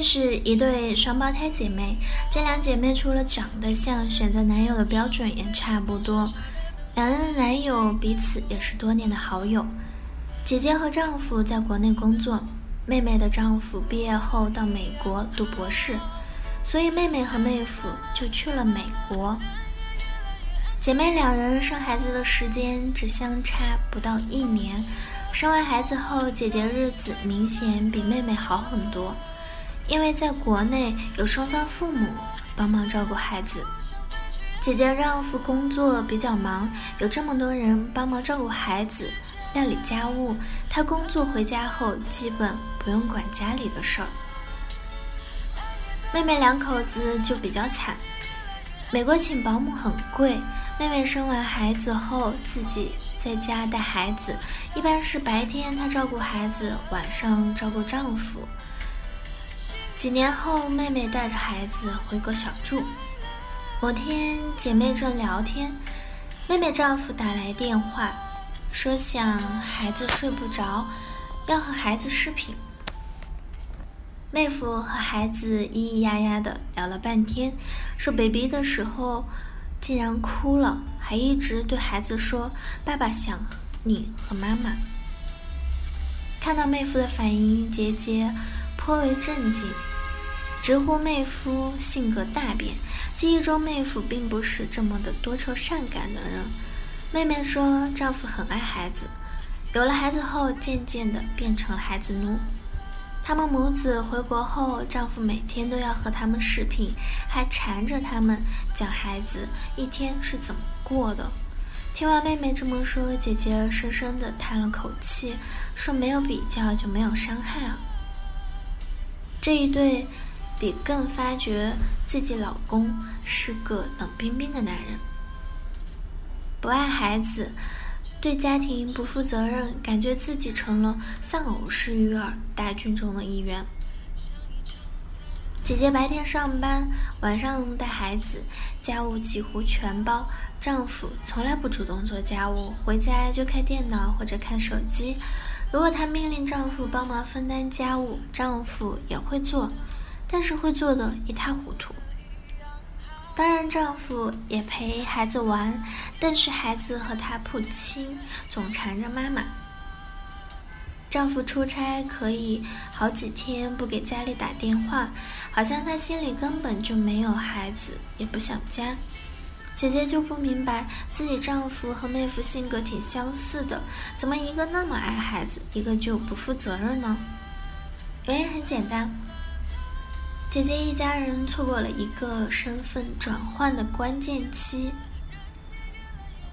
认识一对双胞胎姐妹，这两姐妹除了长得像，选择男友的标准也差不多。两人的男友彼此也是多年的好友。姐姐和丈夫在国内工作，妹妹的丈夫毕业后到美国读博士，所以妹妹和妹夫就去了美国。姐妹两人生孩子的时间只相差不到一年，生完孩子后，姐姐日子明显比妹妹好很多。因为在国内有双方父母帮忙照顾孩子，姐姐丈夫工作比较忙，有这么多人帮忙照顾孩子、料理家务，她工作回家后基本不用管家里的事儿。妹妹两口子就比较惨，美国请保姆很贵，妹妹生完孩子后自己在家带孩子，一般是白天她照顾孩子，晚上照顾丈夫。几年后，妹妹带着孩子回国小住。某天，姐妹正聊天，妹妹丈夫打来电话，说想孩子睡不着，要和孩子视频。妹夫和孩子咿咿呀呀的聊了半天，说 baby 的时候竟然哭了，还一直对孩子说爸爸想你和妈妈。看到妹夫的反应，姐姐颇为震惊。直呼妹夫性格大变，记忆中妹夫并不是这么的多愁善感的人。妹妹说，丈夫很爱孩子，有了孩子后，渐渐的变成了孩子奴。他们母子回国后，丈夫每天都要和他们视频，还缠着他们讲孩子一天是怎么过的。听完妹妹这么说，姐姐深深的叹了口气，说：“没有比较就没有伤害啊。”这一对。比更发觉自己老公是个冷冰冰的男人，不爱孩子，对家庭不负责任，感觉自己成了丧偶式育儿大军中的一员。姐姐白天上班，晚上带孩子，家务几乎全包。丈夫从来不主动做家务，回家就开电脑或者看手机。如果她命令丈夫帮忙分担家务，丈夫也会做。但是会做的一塌糊涂。当然，丈夫也陪孩子玩，但是孩子和他不亲，总缠着妈妈。丈夫出差可以好几天不给家里打电话，好像他心里根本就没有孩子，也不想家。姐姐就不明白，自己丈夫和妹夫性格挺相似的，怎么一个那么爱孩子，一个就不负责任呢？原因很简单。姐姐一家人错过了一个身份转换的关键期。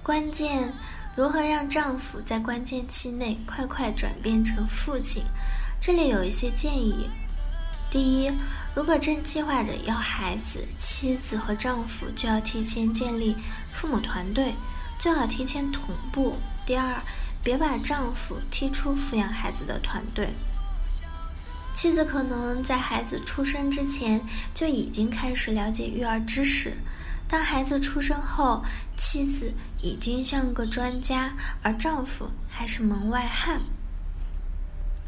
关键如何让丈夫在关键期内快快转变成父亲？这里有一些建议：第一，如果正计划着要孩子，妻子和丈夫就要提前建立父母团队，最好提前同步；第二，别把丈夫踢出抚养孩子的团队。妻子可能在孩子出生之前就已经开始了解育儿知识，当孩子出生后，妻子已经像个专家，而丈夫还是门外汉。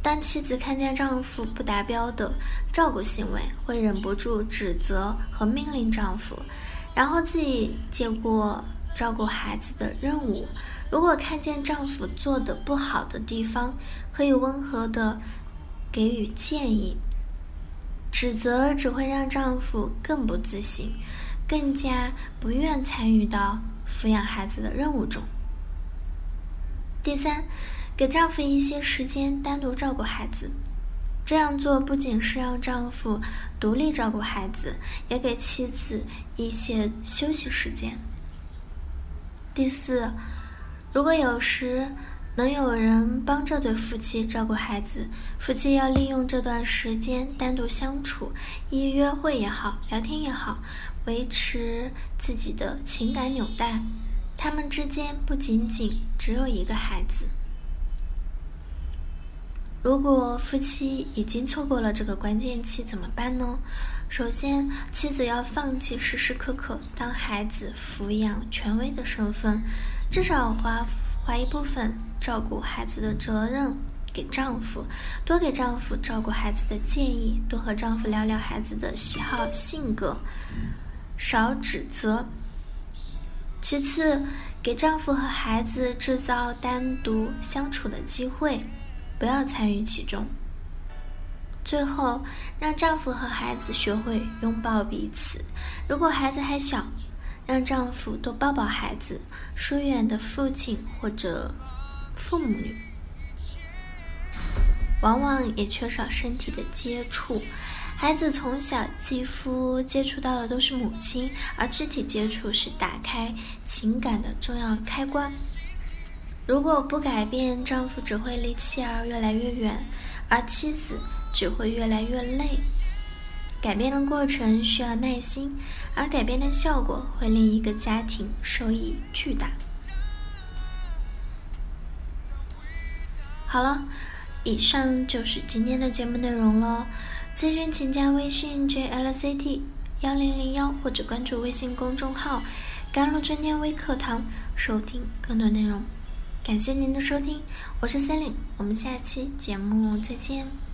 当妻子看见丈夫不达标的照顾行为，会忍不住指责和命令丈夫，然后自己接过照顾孩子的任务。如果看见丈夫做的不好的地方，可以温和的。给予建议，指责只会让丈夫更不自信，更加不愿参与到抚养孩子的任务中。第三，给丈夫一些时间单独照顾孩子，这样做不仅是让丈夫独立照顾孩子，也给妻子一些休息时间。第四，如果有时。能有人帮这对夫妻照顾孩子，夫妻要利用这段时间单独相处，一约会也好，聊天也好，维持自己的情感纽带，他们之间不仅仅只有一个孩子。如果夫妻已经错过了这个关键期，怎么办呢？首先，妻子要放弃时时刻刻当孩子抚养权威的身份，至少花把一部分照顾孩子的责任给丈夫，多给丈夫照顾孩子的建议，多和丈夫聊聊孩子的喜好、性格，少指责。其次，给丈夫和孩子制造单独相处的机会。不要参与其中。最后，让丈夫和孩子学会拥抱彼此。如果孩子还小，让丈夫多抱抱孩子。疏远的父亲或者父母女，往往也缺少身体的接触。孩子从小肌肤接触到的都是母亲，而肢体接触是打开情感的重要开关。如果不改变，丈夫只会离妻儿越来越远，而妻子只会越来越累。改变的过程需要耐心，而改变的效果会令一个家庭收益巨大。好了，以上就是今天的节目内容了。咨询请加微信 jlct 幺零零幺，或者关注微信公众号“甘露春天微课堂”，收听更多内容。感谢您的收听，我是森林，我们下期节目再见。